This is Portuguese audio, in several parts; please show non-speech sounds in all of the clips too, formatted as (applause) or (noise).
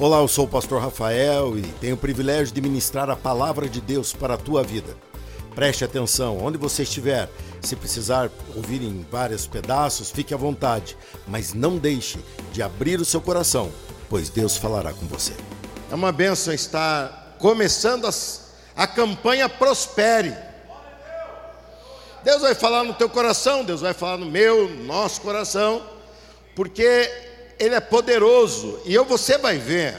Olá, eu sou o pastor Rafael e tenho o privilégio de ministrar a palavra de Deus para a tua vida. Preste atenção, onde você estiver, se precisar ouvir em vários pedaços, fique à vontade, mas não deixe de abrir o seu coração, pois Deus falará com você. É uma bênção estar começando as, a campanha Prospere. Deus vai falar no teu coração, Deus vai falar no meu, no nosso coração, porque ele é poderoso. E eu, você vai ver,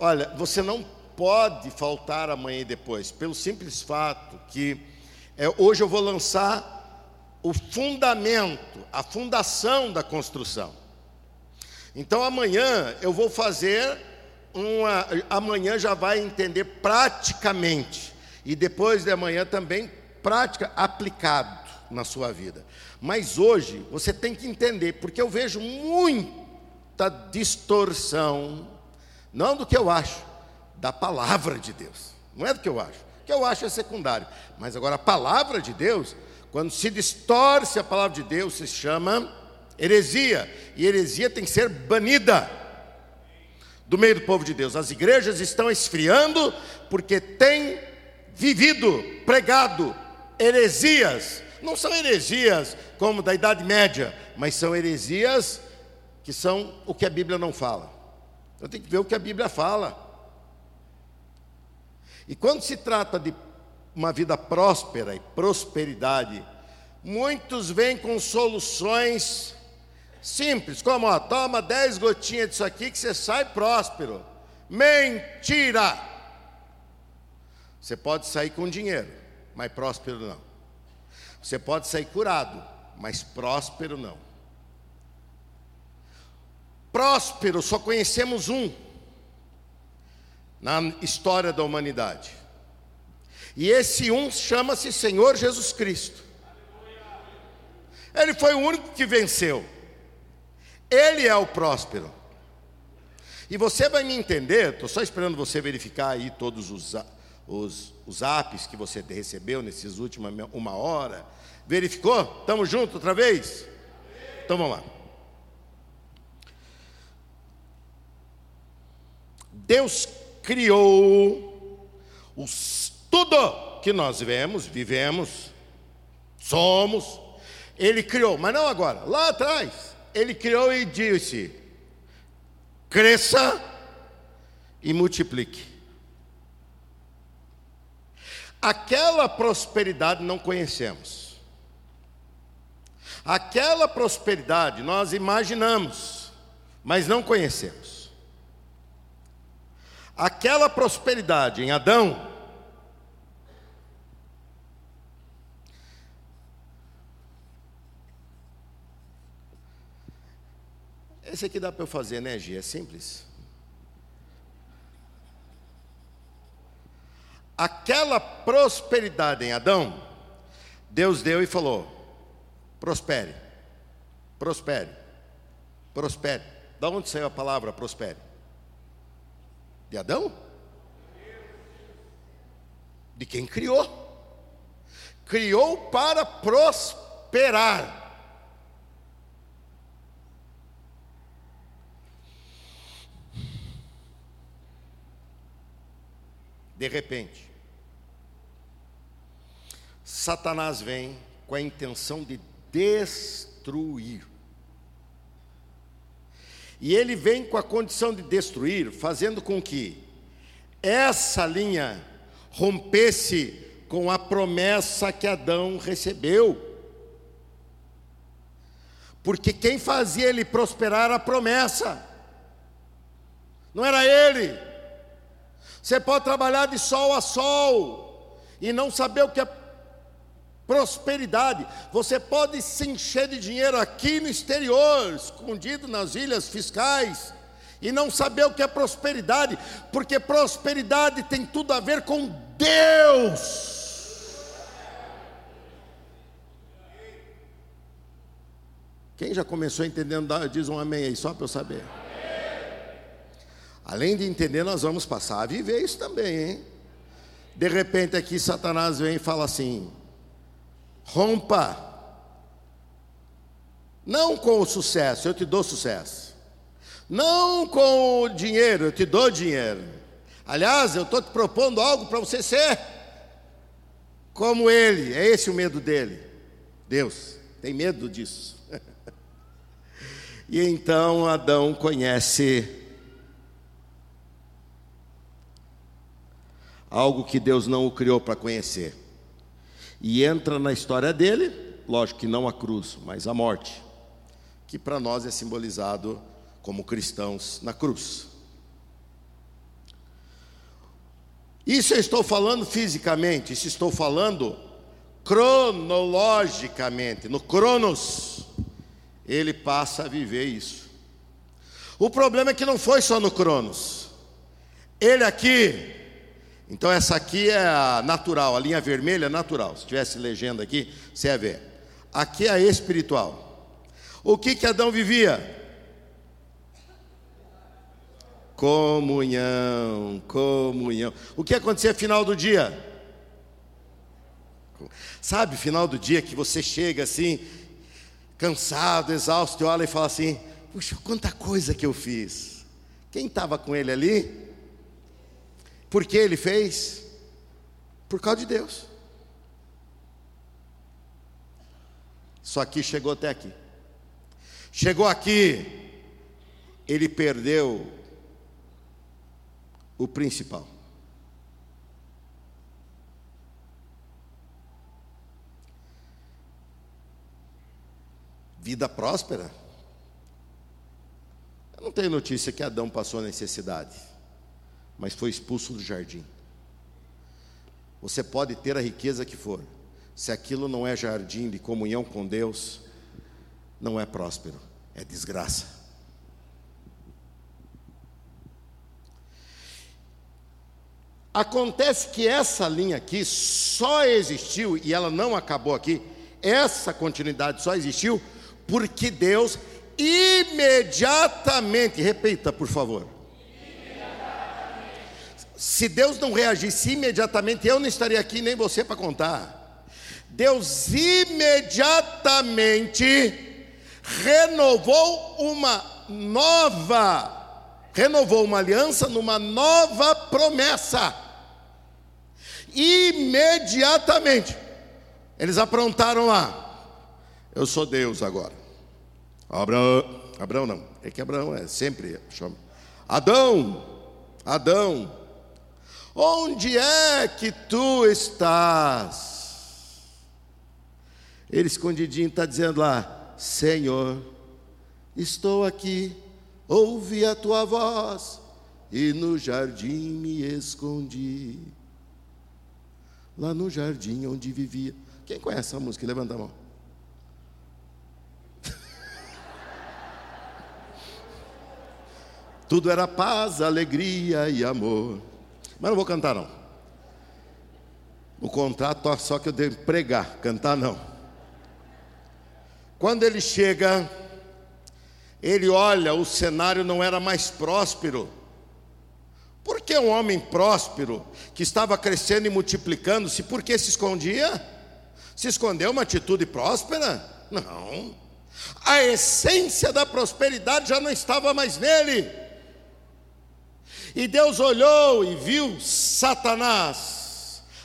olha, você não pode faltar amanhã e depois, pelo simples fato que é, hoje eu vou lançar o fundamento, a fundação da construção. Então amanhã eu vou fazer uma. Amanhã já vai entender praticamente. E depois de amanhã também prática aplicado na sua vida. Mas hoje você tem que entender, porque eu vejo muito muita distorção, não do que eu acho, da palavra de Deus. Não é do que eu acho. O que eu acho é secundário. Mas agora a palavra de Deus, quando se distorce a palavra de Deus, se chama heresia. E heresia tem que ser banida do meio do povo de Deus. As igrejas estão esfriando porque têm vivido, pregado heresias. Não são heresias como da Idade Média, mas são heresias que são o que a Bíblia não fala. Eu tenho que ver o que a Bíblia fala. E quando se trata de uma vida próspera e prosperidade, muitos vêm com soluções simples, como ó, toma 10 gotinhas disso aqui que você sai próspero. Mentira! Você pode sair com dinheiro, mas próspero não. Você pode sair curado, mas próspero não. Próspero, só conhecemos um na história da humanidade. E esse um chama-se Senhor Jesus Cristo. Ele foi o único que venceu. Ele é o próspero. E você vai me entender, estou só esperando você verificar aí todos os, os, os apps que você recebeu nesses últimos uma hora. Verificou? Estamos juntos outra vez? Então vamos lá. Deus criou os, tudo que nós vemos, vivemos, somos, Ele criou, mas não agora, lá atrás, Ele criou e disse: cresça e multiplique. Aquela prosperidade não conhecemos. Aquela prosperidade nós imaginamos, mas não conhecemos. Aquela prosperidade em Adão Esse aqui dá para eu fazer, né, Gia? É simples. Aquela prosperidade em Adão, Deus deu e falou: prospere, prospere, prospere. Da onde saiu a palavra prospere? De Adão? De quem criou. Criou para prosperar. De repente, Satanás vem com a intenção de destruir. E ele vem com a condição de destruir, fazendo com que essa linha rompesse com a promessa que Adão recebeu. Porque quem fazia ele prosperar era a promessa, não era ele. Você pode trabalhar de sol a sol e não saber o que é prosperidade. Você pode se encher de dinheiro aqui no exterior, escondido nas ilhas fiscais, e não saber o que é prosperidade, porque prosperidade tem tudo a ver com Deus. Quem já começou entendendo, diz um amém aí, só para eu saber. Além de entender, nós vamos passar a viver isso também, hein? De repente aqui Satanás vem e fala assim: Rompa. Não com o sucesso, eu te dou sucesso. Não com o dinheiro, eu te dou dinheiro. Aliás, eu estou te propondo algo para você ser como ele. É esse o medo dele. Deus tem medo disso. (laughs) e então Adão conhece algo que Deus não o criou para conhecer. E entra na história dele, lógico que não a cruz, mas a morte, que para nós é simbolizado como cristãos na cruz. Isso eu estou falando fisicamente, isso estou falando cronologicamente, no Cronos, ele passa a viver isso. O problema é que não foi só no Cronos. Ele aqui então essa aqui é a natural, a linha vermelha é natural. Se tivesse legenda aqui, você ia ver. Aqui é a espiritual. O que que Adão vivia? Comunhão, comunhão. O que acontecia no final do dia? Sabe, final do dia que você chega assim, cansado, exausto, e olha e fala assim: Puxa, quanta coisa que eu fiz. Quem estava com ele ali? Por que ele fez? Por causa de Deus. Só que chegou até aqui. Chegou aqui, ele perdeu o principal. Vida próspera. Eu não tenho notícia que Adão passou necessidade mas foi expulso do jardim. Você pode ter a riqueza que for, se aquilo não é jardim de comunhão com Deus, não é próspero, é desgraça. Acontece que essa linha aqui só existiu, e ela não acabou aqui, essa continuidade só existiu porque Deus imediatamente, repita por favor, se Deus não reagisse imediatamente, eu não estaria aqui nem você para contar. Deus imediatamente renovou uma nova, renovou uma aliança numa nova promessa. Imediatamente. Eles aprontaram lá. Eu sou Deus agora. Abraão, Abraão não, é que Abraão é sempre chama. Adão, Adão, Onde é que tu estás? Ele escondidinho está dizendo lá: Senhor, estou aqui, ouvi a tua voz e no jardim me escondi. Lá no jardim onde vivia. Quem conhece essa música? Levanta a mão. (laughs) Tudo era paz, alegria e amor. Mas não vou cantar não. O contrato só que eu devo pregar, cantar não. Quando ele chega, ele olha, o cenário não era mais próspero. Por que um homem próspero, que estava crescendo e multiplicando-se, por que se escondia? Se escondeu uma atitude próspera? Não. A essência da prosperidade já não estava mais nele. E Deus olhou e viu Satanás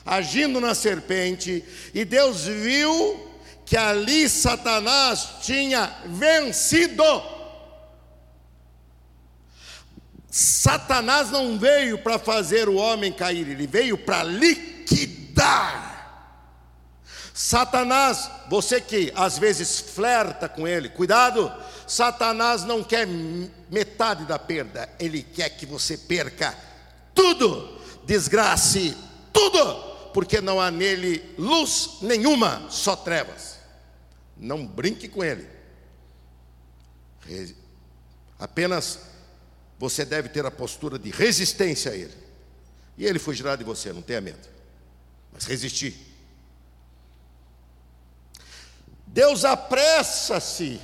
agindo na serpente, e Deus viu que ali Satanás tinha vencido. Satanás não veio para fazer o homem cair, ele veio para liquidar. Satanás, você que às vezes flerta com ele, cuidado, Satanás não quer metade da perda, ele quer que você perca tudo, desgrace tudo, porque não há nele luz nenhuma, só trevas. Não brinque com ele. Apenas você deve ter a postura de resistência a ele. E ele fugirá de você, não tenha medo. Mas resistir. Deus apressa-se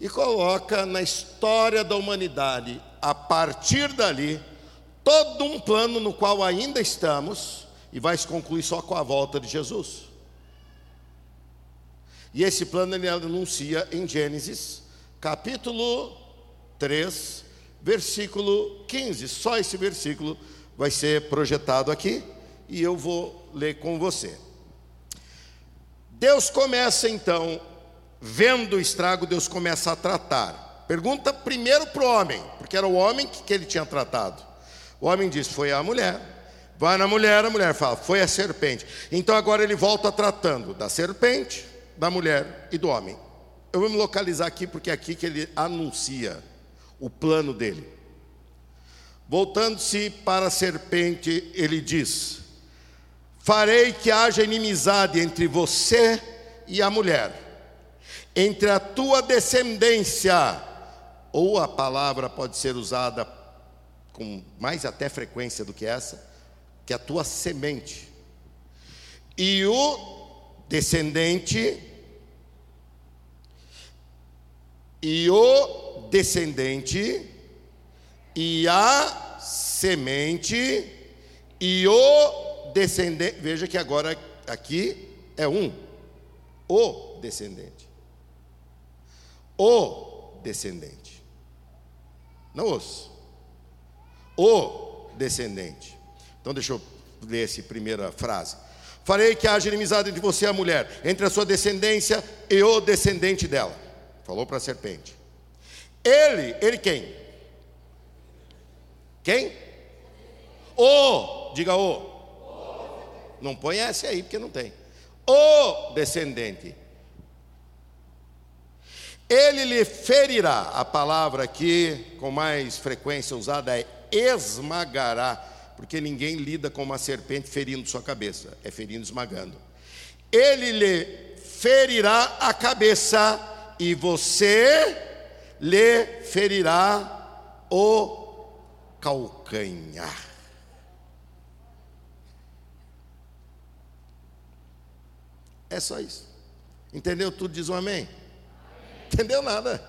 e coloca na história da humanidade, a partir dali, todo um plano no qual ainda estamos e vai se concluir só com a volta de Jesus. E esse plano ele anuncia em Gênesis, capítulo 3, versículo 15. Só esse versículo vai ser projetado aqui e eu vou ler com você. Deus começa então, vendo o estrago, Deus começa a tratar. Pergunta primeiro para o homem, porque era o homem que, que ele tinha tratado. O homem diz: Foi a mulher. Vai na mulher, a mulher fala: Foi a serpente. Então agora ele volta tratando da serpente, da mulher e do homem. Eu vou me localizar aqui porque é aqui que ele anuncia o plano dele. Voltando-se para a serpente, ele diz: Farei que haja inimizade entre você e a mulher, entre a tua descendência, ou a palavra pode ser usada com mais até frequência do que essa, que é a tua semente, e o descendente, e o descendente, e a semente, e o descendente, veja que agora aqui é um, o descendente. O descendente. Não os. O descendente. Então deixa eu ler essa primeira frase. Farei que haja inimizade entre você e a mulher, entre a sua descendência e o descendente dela. Falou para a serpente. Ele, ele quem? Quem? O, diga o. Não põe esse aí, porque não tem. O descendente. Ele lhe ferirá. A palavra aqui, com mais frequência usada, é esmagará. Porque ninguém lida com uma serpente ferindo sua cabeça, é ferindo, esmagando. Ele lhe ferirá a cabeça, e você lhe ferirá o calcanhar. É só isso. Entendeu tudo? Diz um amém. Entendeu nada.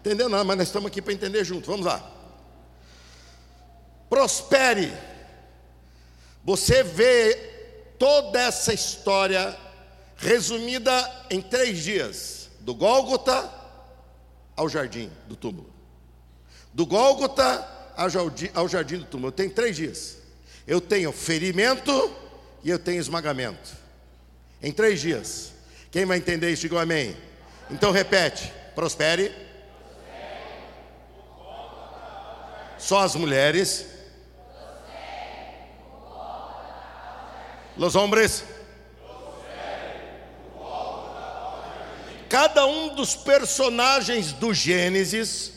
Entendeu nada, mas nós estamos aqui para entender junto. Vamos lá. Prospere. Você vê toda essa história resumida em três dias: do Gólgota ao jardim do túmulo. Do Gólgota ao jardim do túmulo. Eu tenho três dias. Eu tenho ferimento e eu tenho esmagamento. Em três dias. Quem vai entender isso, diga amém. Então repete: prospere. Só as mulheres. Los hombres. Cada um dos personagens do Gênesis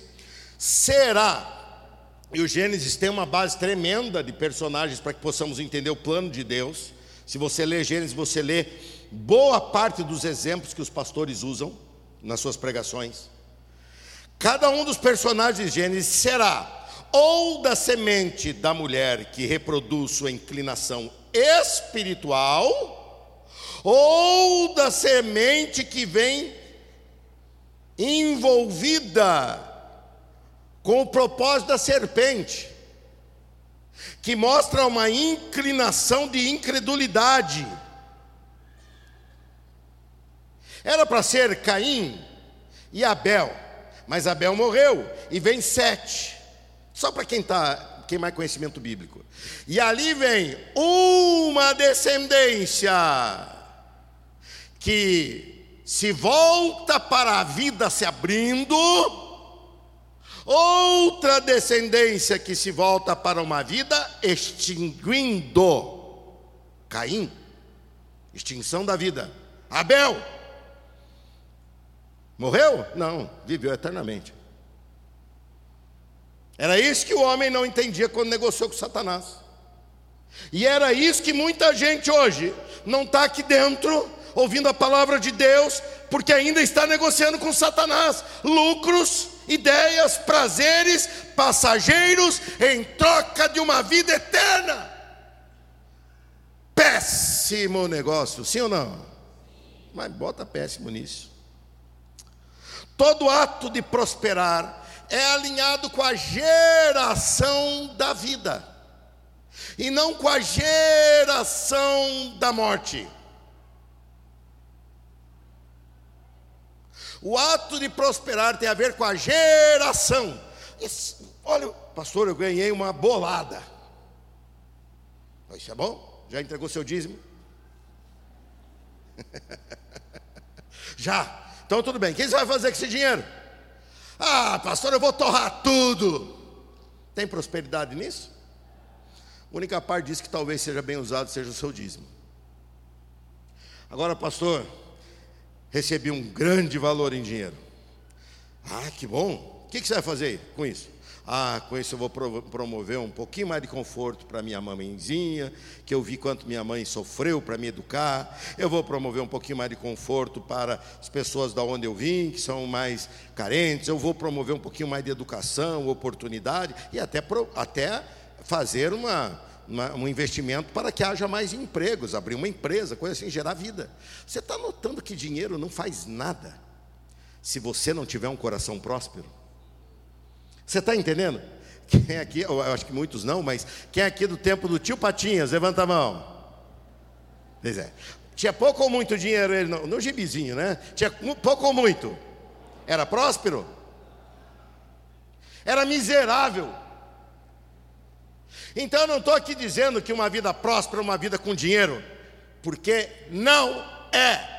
será, e o Gênesis tem uma base tremenda de personagens para que possamos entender o plano de Deus. Se você lê Gênesis, você lê boa parte dos exemplos que os pastores usam nas suas pregações. Cada um dos personagens de Gênesis será ou da semente da mulher que reproduz sua inclinação espiritual, ou da semente que vem envolvida com o propósito da serpente, que mostra uma inclinação de incredulidade Era para ser Caim e Abel, mas Abel morreu e vem Sete. Só para quem tá, quem mais conhecimento bíblico. E ali vem uma descendência que se volta para a vida se abrindo, outra descendência que se volta para uma vida extinguindo. Caim, extinção da vida. Abel, Morreu? Não, viveu eternamente. Era isso que o homem não entendia quando negociou com Satanás. E era isso que muita gente hoje não está aqui dentro, ouvindo a palavra de Deus, porque ainda está negociando com Satanás lucros, ideias, prazeres passageiros em troca de uma vida eterna. Péssimo negócio, sim ou não? Mas bota péssimo nisso. Todo ato de prosperar é alinhado com a geração da vida e não com a geração da morte. O ato de prosperar tem a ver com a geração. olha, pastor, eu ganhei uma bolada. Isso é bom? Já entregou seu dízimo? (laughs) Já. Então tudo bem. O que você vai fazer com esse dinheiro? Ah, pastor, eu vou torrar tudo. Tem prosperidade nisso? A única parte disso que talvez seja bem usado seja o seu dízimo. Agora, pastor, recebi um grande valor em dinheiro. Ah, que bom. O que você vai fazer com isso? Ah, com isso eu vou promover um pouquinho mais de conforto para minha mãezinha, que eu vi quanto minha mãe sofreu para me educar. Eu vou promover um pouquinho mais de conforto para as pessoas da onde eu vim, que são mais carentes. Eu vou promover um pouquinho mais de educação, oportunidade e até, até fazer uma, uma, um investimento para que haja mais empregos, abrir uma empresa, coisa assim, gerar vida. Você está notando que dinheiro não faz nada se você não tiver um coração próspero? Você está entendendo? (laughs) Quem aqui, eu acho que muitos não, mas quem é aqui do tempo do tio Patinhas, levanta a mão. Pois é. Tinha pouco ou muito dinheiro ele no, no gibizinho, né? Tinha pouco ou muito? Era próspero? Era miserável. Então eu não estou aqui dizendo que uma vida próspera é uma vida com dinheiro, porque não é.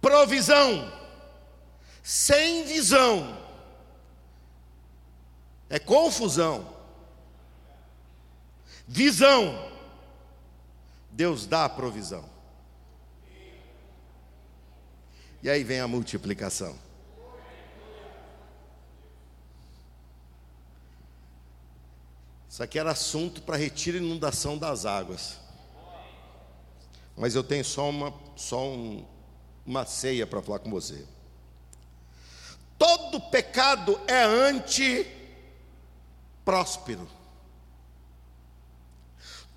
Provisão sem visão, é confusão. Visão, Deus dá a provisão. E aí vem a multiplicação. Isso aqui era assunto para retiro e inundação das águas. Mas eu tenho só uma, só um, uma ceia para falar com você. Todo pecado é anti-próspero.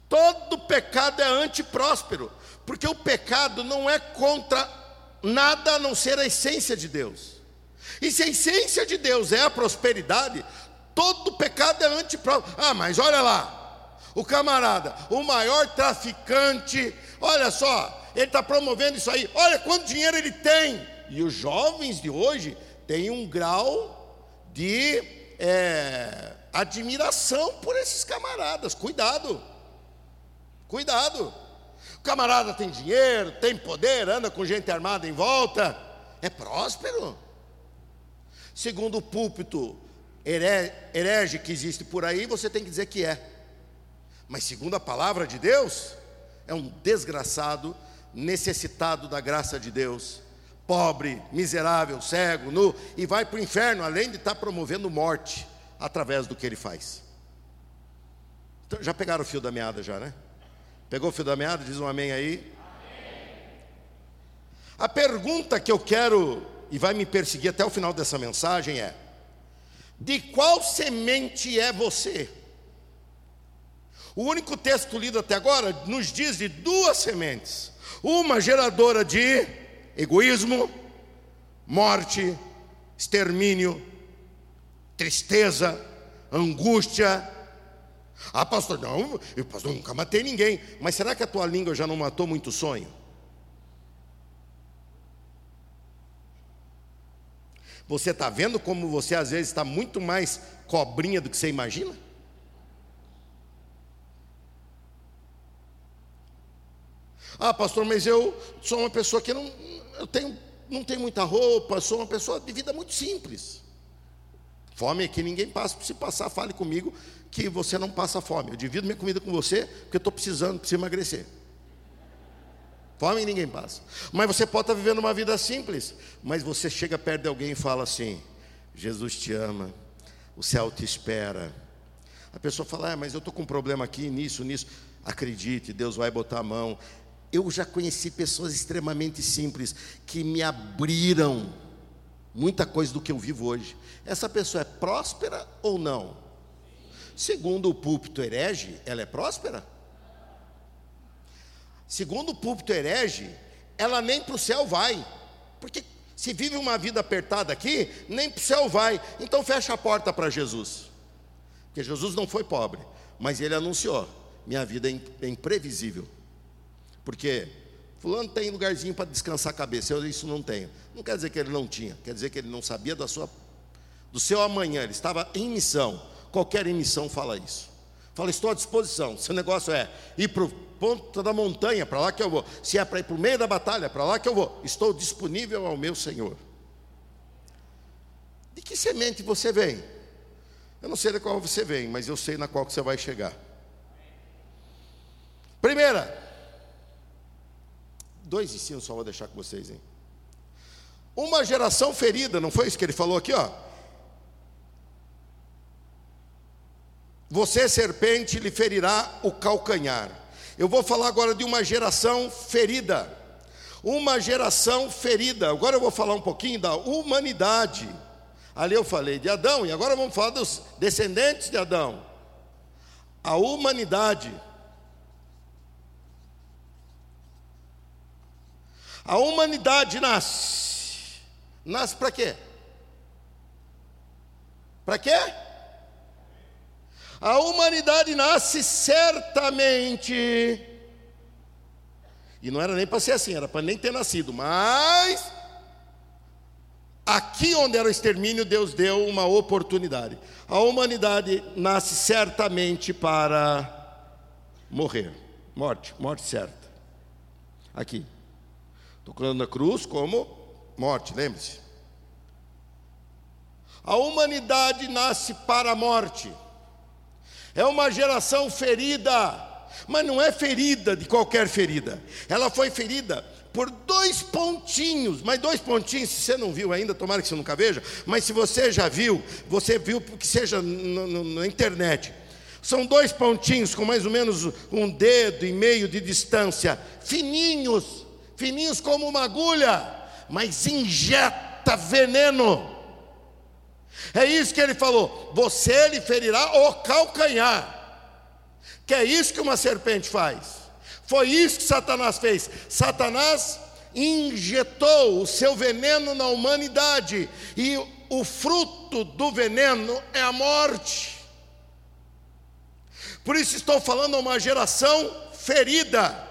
Todo pecado é anti-próspero, porque o pecado não é contra nada a não ser a essência de Deus. E se a essência de Deus é a prosperidade, todo pecado é anti-próspero. Ah, mas olha lá, o camarada, o maior traficante, olha só, ele está promovendo isso aí, olha quanto dinheiro ele tem. E os jovens de hoje tem um grau de é, admiração por esses camaradas. Cuidado, cuidado. O camarada tem dinheiro, tem poder, anda com gente armada em volta, é próspero. Segundo o púlpito herege que existe por aí, você tem que dizer que é. Mas segundo a palavra de Deus, é um desgraçado, necessitado da graça de Deus pobre, miserável, cego, nu, e vai para o inferno, além de estar tá promovendo morte através do que ele faz. Então, já pegaram o fio da meada, já, né? Pegou o fio da meada? Diz um amém aí. A pergunta que eu quero e vai me perseguir até o final dessa mensagem é: de qual semente é você? O único texto lido até agora nos diz de duas sementes: uma geradora de egoísmo, morte, extermínio, tristeza, angústia. Ah, pastor, não, eu pastor, nunca matei ninguém. Mas será que a tua língua já não matou muito sonho? Você está vendo como você às vezes está muito mais cobrinha do que você imagina? Ah, pastor, mas eu sou uma pessoa que não, eu tenho, não tenho muita roupa, sou uma pessoa de vida muito simples. Fome aqui ninguém passa. Se passar, fale comigo que você não passa fome. Eu divido minha comida com você porque eu estou precisando, preciso emagrecer. Fome ninguém passa. Mas você pode estar vivendo uma vida simples, mas você chega perto de alguém e fala assim: Jesus te ama, o céu te espera. A pessoa fala: ah, mas eu estou com um problema aqui, nisso, nisso. Acredite, Deus vai botar a mão. Eu já conheci pessoas extremamente simples que me abriram muita coisa do que eu vivo hoje. Essa pessoa é próspera ou não? Segundo o púlpito herege, ela é próspera? Segundo o púlpito herege, ela nem para o céu vai. Porque se vive uma vida apertada aqui, nem para o céu vai. Então fecha a porta para Jesus. Porque Jesus não foi pobre, mas ele anunciou: minha vida é imprevisível. Porque Fulano tem lugarzinho para descansar a cabeça, eu isso não tenho. Não quer dizer que ele não tinha, quer dizer que ele não sabia da sua, do seu amanhã, ele estava em missão. Qualquer missão fala isso. Fala, estou à disposição. Seu negócio é ir para o ponto da montanha, para lá que eu vou. Se é para ir para o meio da batalha, para lá que eu vou. Estou disponível ao meu Senhor. De que semente você vem? Eu não sei da qual você vem, mas eu sei na qual que você vai chegar. Primeira, dois ensinos só vou deixar com vocês, hein? Uma geração ferida, não foi isso que ele falou aqui, ó? Você, serpente, lhe ferirá o calcanhar. Eu vou falar agora de uma geração ferida. Uma geração ferida. Agora eu vou falar um pouquinho da humanidade. Ali eu falei de Adão e agora vamos falar dos descendentes de Adão. A humanidade. A humanidade nasce. Nasce para quê? Para quê? A humanidade nasce certamente. E não era nem para ser assim, era para nem ter nascido, mas aqui onde era o extermínio, Deus deu uma oportunidade. A humanidade nasce certamente para morrer. Morte, morte certa. Aqui. Tocando na cruz como morte, lembre-se. A humanidade nasce para a morte. É uma geração ferida, mas não é ferida de qualquer ferida. Ela foi ferida por dois pontinhos, mas dois pontinhos, se você não viu ainda, tomara que você nunca veja, mas se você já viu, você viu que seja na internet. São dois pontinhos com mais ou menos um dedo e meio de distância, fininhos, fininhos como uma agulha, mas injeta veneno. É isso que ele falou: você lhe ferirá o calcanhar. Que é isso que uma serpente faz. Foi isso que Satanás fez. Satanás injetou o seu veneno na humanidade e o fruto do veneno é a morte. Por isso estou falando a uma geração ferida.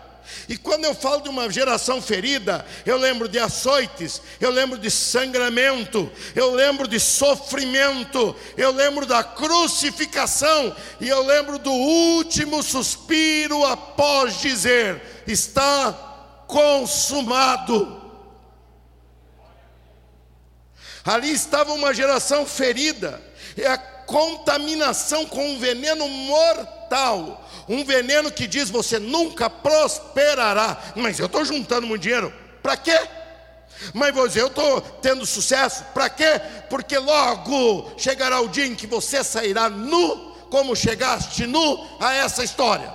E quando eu falo de uma geração ferida, eu lembro de açoites, eu lembro de sangramento, eu lembro de sofrimento, eu lembro da crucificação e eu lembro do último suspiro após dizer: está consumado. Ali estava uma geração ferida, é a contaminação com um veneno mortal um veneno que diz você nunca prosperará. Mas eu estou juntando muito dinheiro, para quê? Mas você, eu estou tendo sucesso, para quê? Porque logo chegará o dia em que você sairá nu, como chegaste nu a essa história.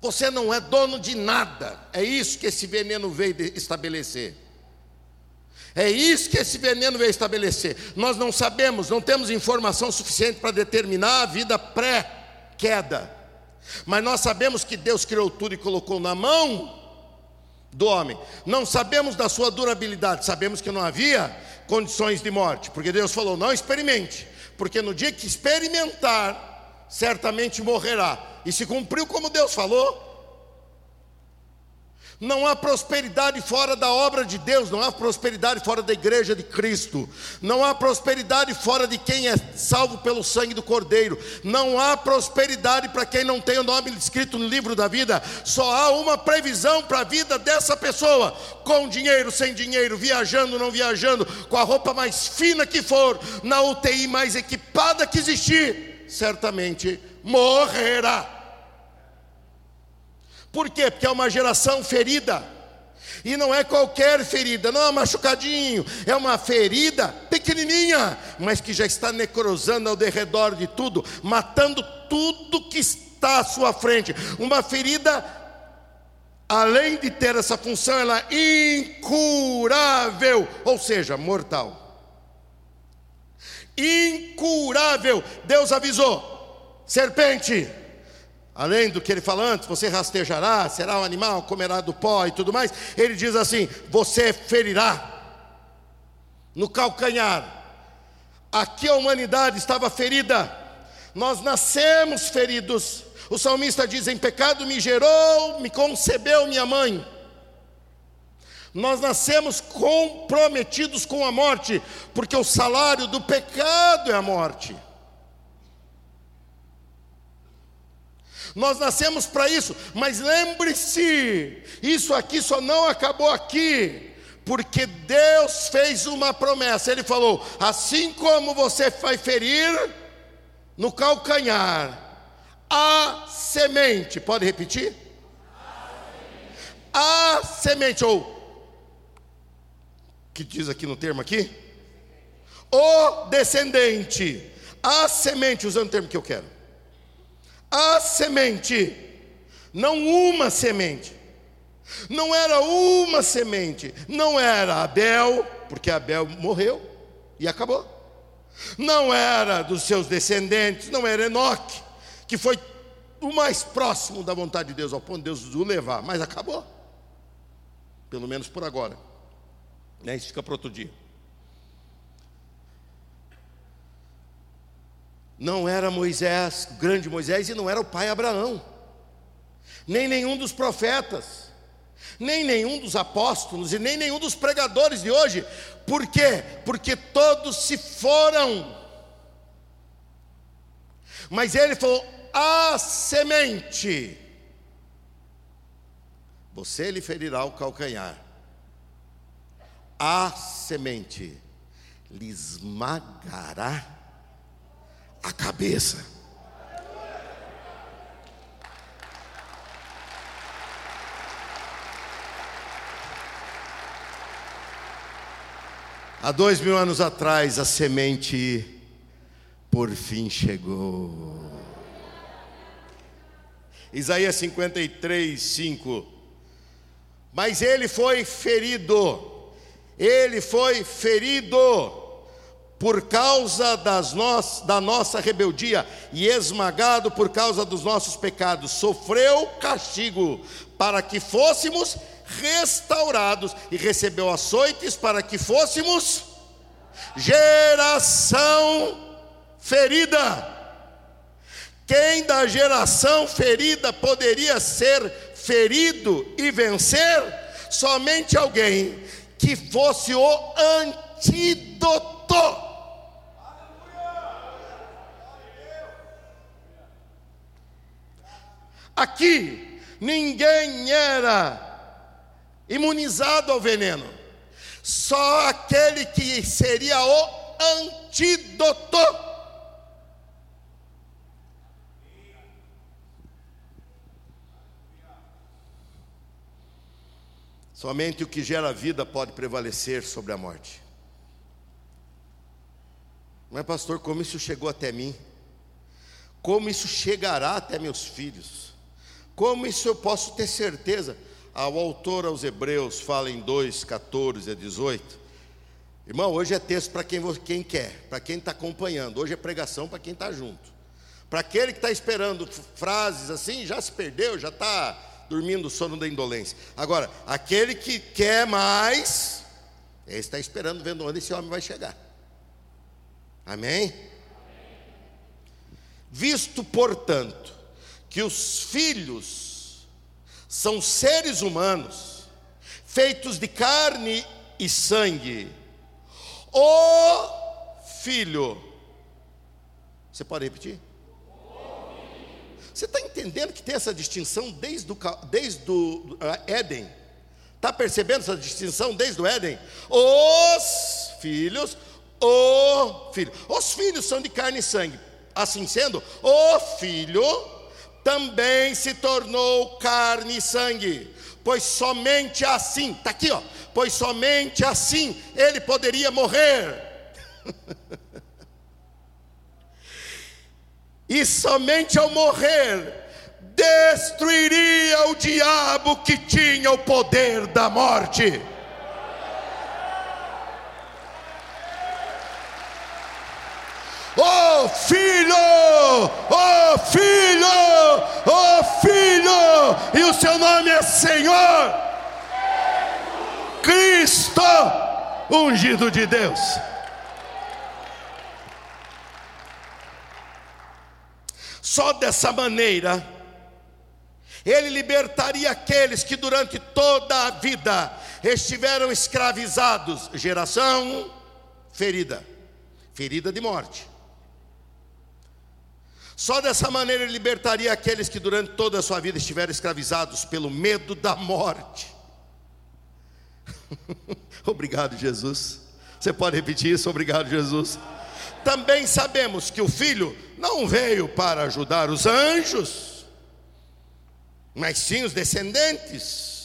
Você não é dono de nada, é isso que esse veneno veio estabelecer. É isso que esse veneno veio estabelecer. Nós não sabemos, não temos informação suficiente para determinar a vida pré-queda. Mas nós sabemos que Deus criou tudo e colocou na mão do homem. Não sabemos da sua durabilidade, sabemos que não havia condições de morte, porque Deus falou: não experimente, porque no dia que experimentar, certamente morrerá. E se cumpriu como Deus falou, não há prosperidade fora da obra de Deus, não há prosperidade fora da igreja de Cristo, não há prosperidade fora de quem é salvo pelo sangue do Cordeiro, não há prosperidade para quem não tem o nome escrito no livro da vida, só há uma previsão para a vida dessa pessoa, com dinheiro, sem dinheiro, viajando, não viajando, com a roupa mais fina que for, na UTI mais equipada que existir, certamente morrerá. Por quê? Porque é uma geração ferida. E não é qualquer ferida, não é machucadinho, é uma ferida pequenininha, mas que já está necrosando ao derredor de tudo, matando tudo que está à sua frente. Uma ferida, além de ter essa função, ela é incurável, ou seja, mortal. Incurável. Deus avisou: serpente, além do que ele fala antes, você rastejará, será um animal, comerá do pó e tudo mais, ele diz assim: você ferirá no calcanhar. Aqui a humanidade estava ferida, Nós nascemos feridos. O salmista diz: Em pecado me gerou, me concebeu minha mãe. Nós nascemos comprometidos com a morte, porque o salário do pecado é a morte. Nós nascemos para isso, mas lembre-se, isso aqui só não acabou aqui, porque Deus fez uma promessa. Ele falou: assim como você vai ferir no calcanhar a semente, pode repetir? A semente, ou que diz aqui no termo aqui? O descendente, a semente, usando o termo que eu quero. A semente, não uma semente. Não era uma semente, não era Abel, porque Abel morreu e acabou. Não era dos seus descendentes, não era Enoque, que foi o mais próximo da vontade de Deus, ao ponto de Deus o levar, mas acabou. Pelo menos por agora. Né? Isso fica para outro dia. Não era Moisés, grande Moisés, e não era o pai Abraão, nem nenhum dos profetas, nem nenhum dos apóstolos, e nem nenhum dos pregadores de hoje. Por quê? Porque todos se foram. Mas ele falou: a semente, você lhe ferirá o calcanhar a semente lhe esmagará a cabeça. Há dois mil anos atrás, a semente por fim chegou. Isaías 53, 5. Mas ele foi ferido ele foi ferido por causa das no... da nossa rebeldia e esmagado por causa dos nossos pecados, sofreu castigo para que fôssemos restaurados e recebeu açoites para que fôssemos geração ferida. Quem da geração ferida poderia ser ferido e vencer? Somente alguém que fosse o antídoto. Aqui, ninguém era imunizado ao veneno, só aquele que seria o antídoto. Somente o que gera vida pode prevalecer sobre a morte. Mas, pastor, como isso chegou até mim? Como isso chegará até meus filhos? Como isso eu posso ter certeza? Ah, o autor aos Hebreus fala em 2, 14 a 18. Irmão, hoje é texto para quem, quem quer, para quem está acompanhando. Hoje é pregação para quem está junto. Para aquele que está esperando frases assim, já se perdeu, já está dormindo o sono da indolência. Agora, aquele que quer mais, ele está esperando, vendo onde esse homem vai chegar. Amém? Visto, portanto, que os filhos são seres humanos, feitos de carne e sangue, o filho, você pode repetir? Você está entendendo que tem essa distinção desde o, desde o uh, Éden? Está percebendo essa distinção desde o Éden? Os filhos, o filho. Os filhos são de carne e sangue. Assim sendo, o filho também se tornou carne e sangue. Pois somente assim, está aqui, ó. Pois somente assim ele poderia morrer. (laughs) e somente ao morrer destruiria o diabo que tinha o poder da morte. Oh filho, oh filho, oh filho, e o seu nome é Senhor, Cristo, ungido de Deus. Só dessa maneira, ele libertaria aqueles que durante toda a vida estiveram escravizados, geração ferida, ferida de morte. Só dessa maneira ele libertaria aqueles que durante toda a sua vida estiveram escravizados pelo medo da morte. (laughs) Obrigado, Jesus. Você pode repetir isso? Obrigado, Jesus. Também sabemos que o filho não veio para ajudar os anjos, mas sim os descendentes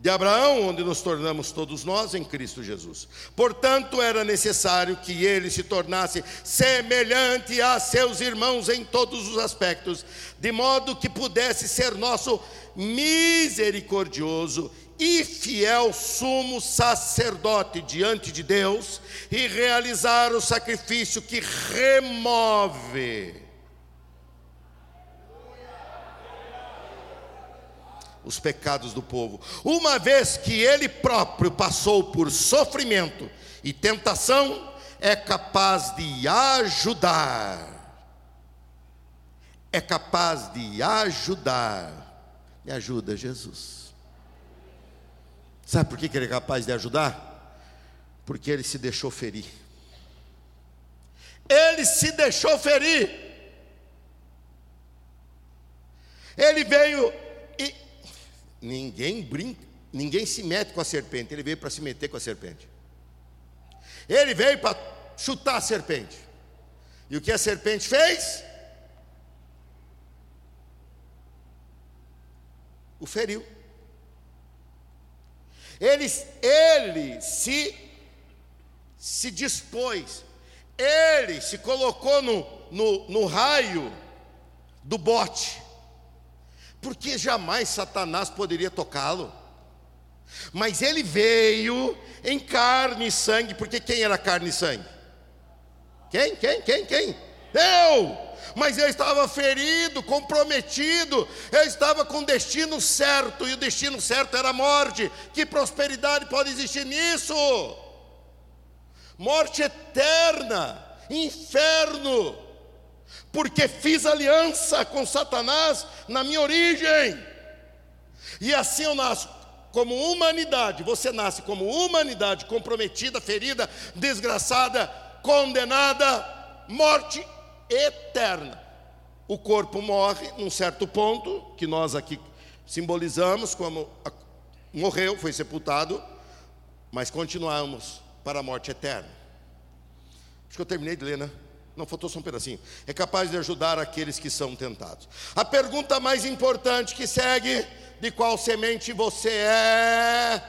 de Abraão, onde nos tornamos todos nós em Cristo Jesus. Portanto, era necessário que ele se tornasse semelhante a seus irmãos em todos os aspectos, de modo que pudesse ser nosso misericordioso e fiel sumo sacerdote diante de Deus e realizar o sacrifício que remove os pecados do povo. Uma vez que ele próprio passou por sofrimento e tentação, é capaz de ajudar. É capaz de ajudar. Me ajuda, Jesus. Sabe por que ele é capaz de ajudar? Porque ele se deixou ferir. Ele se deixou ferir. Ele veio Ninguém brinca, ninguém se mete com a serpente, ele veio para se meter com a serpente. Ele veio para chutar a serpente. E o que a serpente fez? O feriu. Ele, ele se, se dispôs, ele se colocou no, no, no raio do bote porque jamais Satanás poderia tocá-lo. Mas ele veio em carne e sangue, porque quem era carne e sangue? Quem? Quem? Quem? Quem? Eu! Mas eu estava ferido, comprometido, eu estava com destino certo, e o destino certo era a morte. Que prosperidade pode existir nisso? Morte eterna, inferno porque fiz aliança com Satanás na minha origem. E assim eu nasço como humanidade, você nasce como humanidade comprometida, ferida, desgraçada, condenada, morte eterna. O corpo morre num certo ponto, que nós aqui simbolizamos como morreu, foi sepultado, mas continuamos para a morte eterna. Acho que eu terminei de ler, né? Não faltou só um pedacinho. É capaz de ajudar aqueles que são tentados. A pergunta mais importante que segue: de qual semente você é?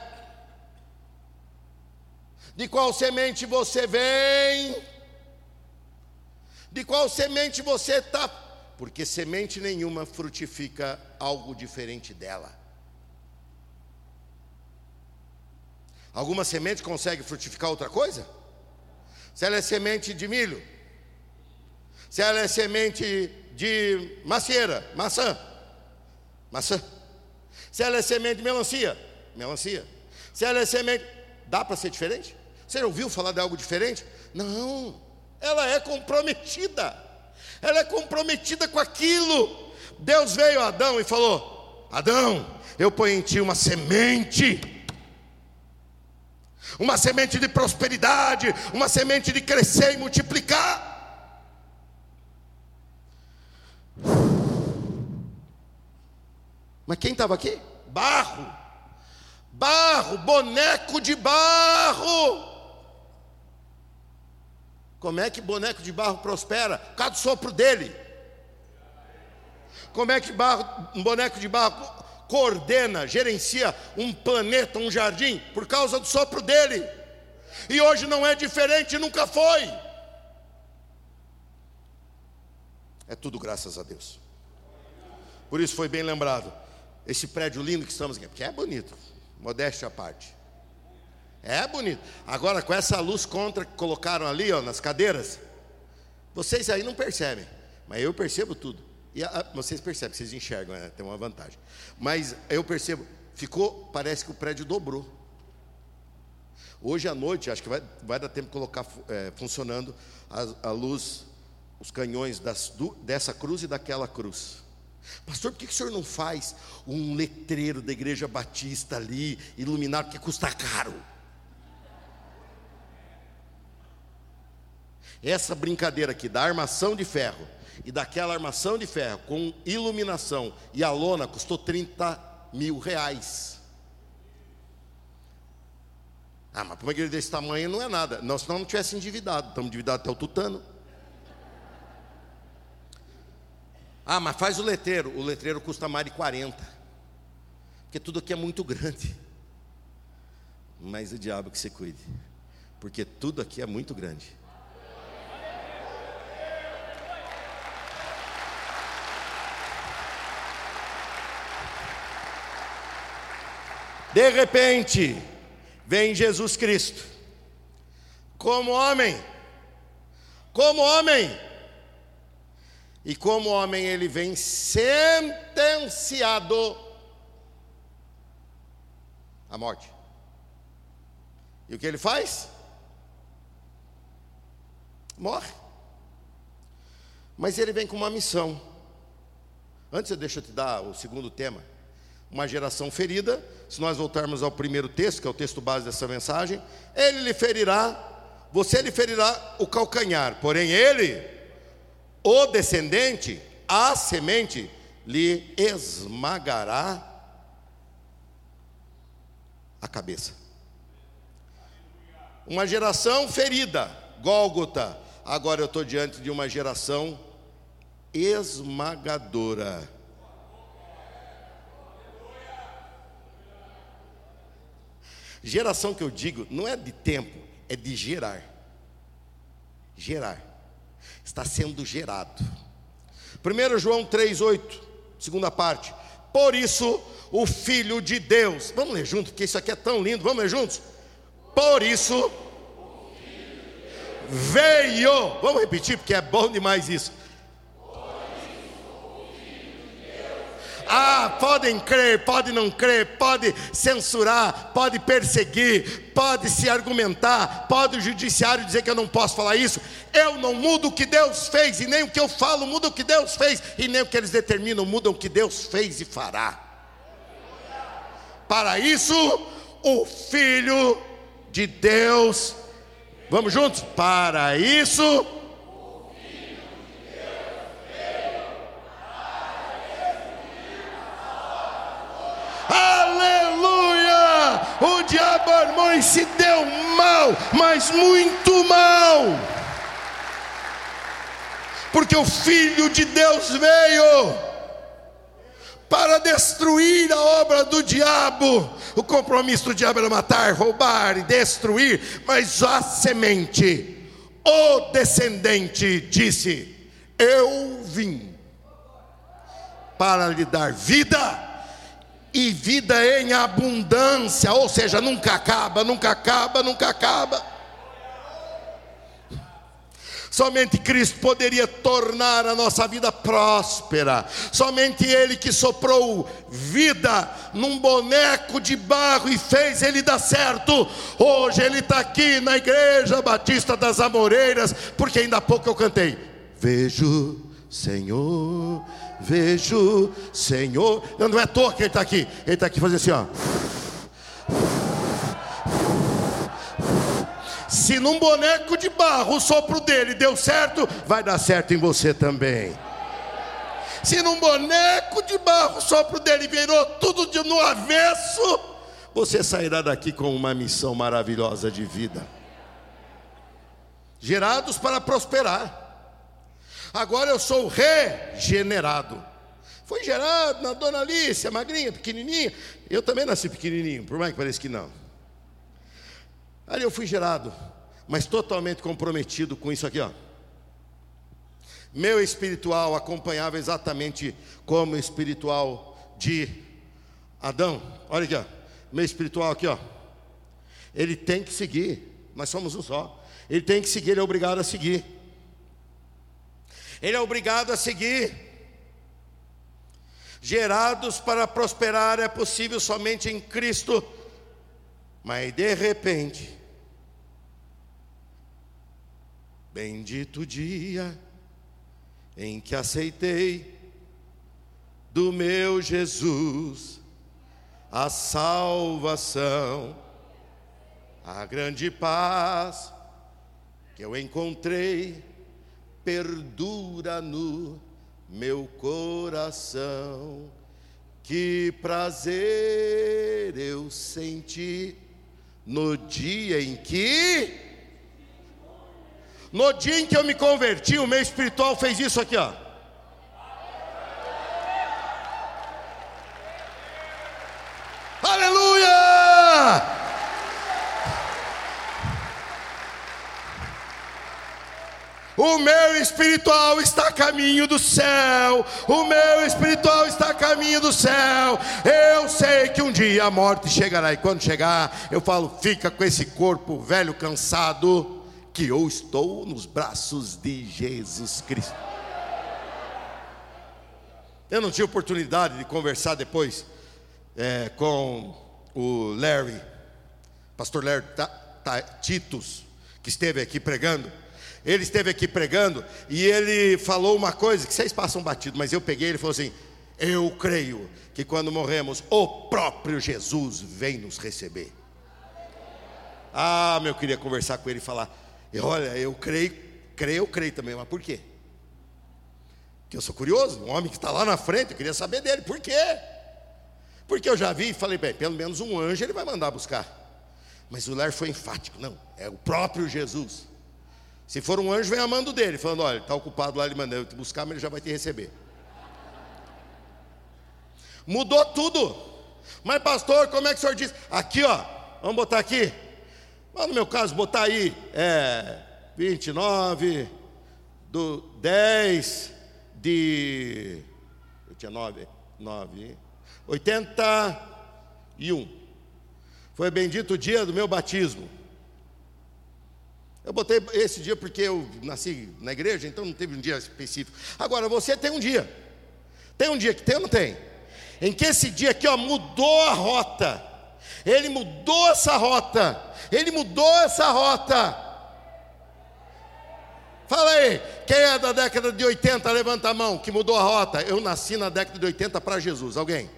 De qual semente você vem? De qual semente você está? Porque semente nenhuma frutifica algo diferente dela. Alguma semente consegue frutificar outra coisa? Se ela é semente de milho, se ela é semente de macieira, maçã, maçã. Se ela é semente de melancia, melancia. Se ela é semente, dá para ser diferente? Você ouviu falar de algo diferente? Não, ela é comprometida. Ela é comprometida com aquilo. Deus veio a Adão e falou: Adão, eu ponho em ti uma semente uma semente de prosperidade, uma semente de crescer e multiplicar. Mas quem estava aqui? Barro. Barro, boneco de barro. Como é que boneco de barro prospera? Por causa do sopro dele. Como é que barro, um boneco de barro coordena, gerencia um planeta, um jardim? Por causa do sopro dele. E hoje não é diferente, nunca foi. É tudo graças a Deus. Por isso foi bem lembrado esse prédio lindo que estamos aqui, porque é bonito, modéstia à parte. É bonito. Agora, com essa luz contra que colocaram ali, ó, nas cadeiras, vocês aí não percebem, mas eu percebo tudo. E a, vocês percebem, vocês enxergam, né? tem uma vantagem. Mas eu percebo, ficou, parece que o prédio dobrou. Hoje à noite, acho que vai, vai dar tempo de colocar é, funcionando a, a luz os canhões das, do, dessa cruz e daquela cruz. Pastor, por que, o senhor não faz um letreiro da igreja batista ali, iluminado, que custa caro? Essa brincadeira aqui da armação de ferro e daquela armação de ferro com iluminação e a lona custou 30 mil reais. Ah, mas para uma igreja desse tamanho não é nada. Nós senão não tivesse endividado, estamos endividados até o tutano. Ah, mas faz o letreiro. O letreiro custa mais de 40. Porque tudo aqui é muito grande. Mas o diabo que se cuide. Porque tudo aqui é muito grande. De repente, vem Jesus Cristo, como homem, como homem, e como homem ele vem sentenciado à morte. E o que ele faz? Morre. Mas ele vem com uma missão. Antes, eu te dar o segundo tema uma geração ferida. Se nós voltarmos ao primeiro texto, que é o texto base dessa mensagem, ele lhe ferirá, você lhe ferirá o calcanhar, porém ele, o descendente, a semente, lhe esmagará a cabeça. Uma geração ferida, Gólgota. Agora eu estou diante de uma geração esmagadora Geração que eu digo não é de tempo, é de gerar. Gerar. Está sendo gerado. 1 João 3,8, segunda parte. Por isso, o Filho de Deus. Vamos ler junto, porque isso aqui é tão lindo. Vamos ler juntos? Por isso, veio. Vamos repetir, porque é bom demais isso. Ah, podem crer, pode não crer, pode censurar, pode perseguir, pode se argumentar, pode o judiciário dizer que eu não posso falar isso. Eu não mudo o que Deus fez, e nem o que eu falo muda o que Deus fez, e nem o que eles determinam muda o que Deus fez e fará. Para isso, o Filho de Deus, vamos juntos? Para isso, O diabo armou e se deu mal, mas muito mal. Porque o Filho de Deus veio para destruir a obra do diabo. O compromisso do diabo era matar, roubar e destruir, mas a semente, o descendente, disse: Eu vim para lhe dar vida e vida em abundância, ou seja, nunca acaba, nunca acaba, nunca acaba. Somente Cristo poderia tornar a nossa vida próspera. Somente Ele que soprou vida num boneco de barro e fez ele dar certo. Hoje Ele está aqui na Igreja Batista das Amoreiras, porque ainda há pouco eu cantei. Vejo, Senhor, vejo, Senhor. Não, é à toa que ele está aqui. Ele está aqui fazendo assim, ó. Se num boneco de barro o sopro dele deu certo, vai dar certo em você também. Se num boneco de barro o sopro dele virou tudo de no avesso, você sairá daqui com uma missão maravilhosa de vida. Gerados para prosperar. Agora eu sou regenerado. Foi gerado na dona Alice, magrinha, pequenininha. Eu também nasci pequenininho, por mais que pareça que não. Ali eu fui gerado, mas totalmente comprometido com isso aqui, ó. Meu espiritual acompanhava exatamente como o espiritual de Adão. Olha aqui, ó. Meu espiritual aqui, ó. Ele tem que seguir. Nós somos um só. Ele tem que seguir, ele é obrigado a seguir. Ele é obrigado a seguir. Gerados para prosperar é possível somente em Cristo, mas de repente, bendito dia em que aceitei do meu Jesus a salvação, a grande paz que eu encontrei perdura no meu coração. Que prazer eu senti no dia em que no dia em que eu me converti, o meu espiritual fez isso aqui, ó. Aleluia! O meu espiritual está a caminho do céu. O meu espiritual está a caminho do céu. Eu sei que um dia a morte chegará. E quando chegar, eu falo: fica com esse corpo velho, cansado, que eu estou nos braços de Jesus Cristo. Eu não tive oportunidade de conversar depois é, com o Larry, pastor Larry Titus, que esteve aqui pregando. Ele esteve aqui pregando e ele falou uma coisa que vocês passam batido, mas eu peguei, ele falou assim: Eu creio que quando morremos, o próprio Jesus vem nos receber. Ah, meu, eu queria conversar com ele e falar: Olha, eu creio, creio, eu creio também, mas por quê? Porque eu sou curioso, um homem que está lá na frente, eu queria saber dele, por quê? Porque eu já vi e falei, bem, pelo menos um anjo ele vai mandar buscar. Mas o Ler foi enfático, não, é o próprio Jesus. Se for um anjo, vem amando dele, falando: olha, está ocupado lá, ele mandou te buscar, mas ele já vai te receber. Mudou tudo. Mas, pastor, como é que o senhor diz? Aqui, ó, vamos botar aqui. Mas no meu caso, botar aí, é 29 do 10 de. Eu tinha 9, 9, 81. Foi bendito o dia do meu batismo. Eu botei esse dia porque eu nasci na igreja, então não teve um dia específico. Agora, você tem um dia. Tem um dia que tem ou não tem? Em que esse dia aqui ó, mudou a rota. Ele mudou essa rota. Ele mudou essa rota. Fala aí, quem é da década de 80, levanta a mão, que mudou a rota. Eu nasci na década de 80 para Jesus. Alguém?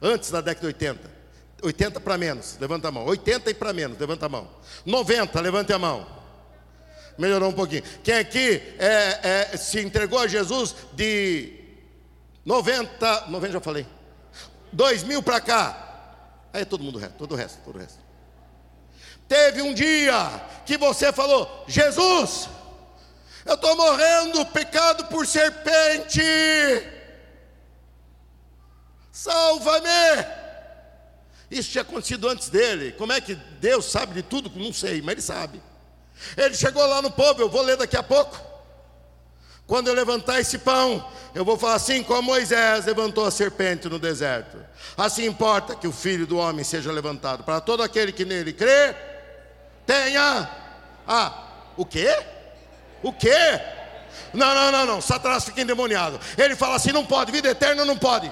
Antes da década de 80. 80 para menos, levanta a mão. 80 e para menos, levanta a mão. 90, levante a mão. Melhorou um pouquinho. Quem aqui é, é, se entregou a Jesus de 90, 90 já falei. 2000 para cá. Aí é todo mundo resto, todo o resto, todo o resto. Teve um dia que você falou: Jesus, eu estou morrendo, pecado por serpente. Salva-me. Isso tinha acontecido antes dele. Como é que Deus sabe de tudo? Não sei, mas ele sabe. Ele chegou lá no povo, eu vou ler daqui a pouco. Quando eu levantar esse pão, eu vou falar assim como Moisés levantou a serpente no deserto. Assim importa que o filho do homem seja levantado, para todo aquele que nele crê, tenha. Ah, o quê? O quê? Não, não, não, não. Satanás fica endemoniado. Ele fala assim: não pode, vida eterna não pode.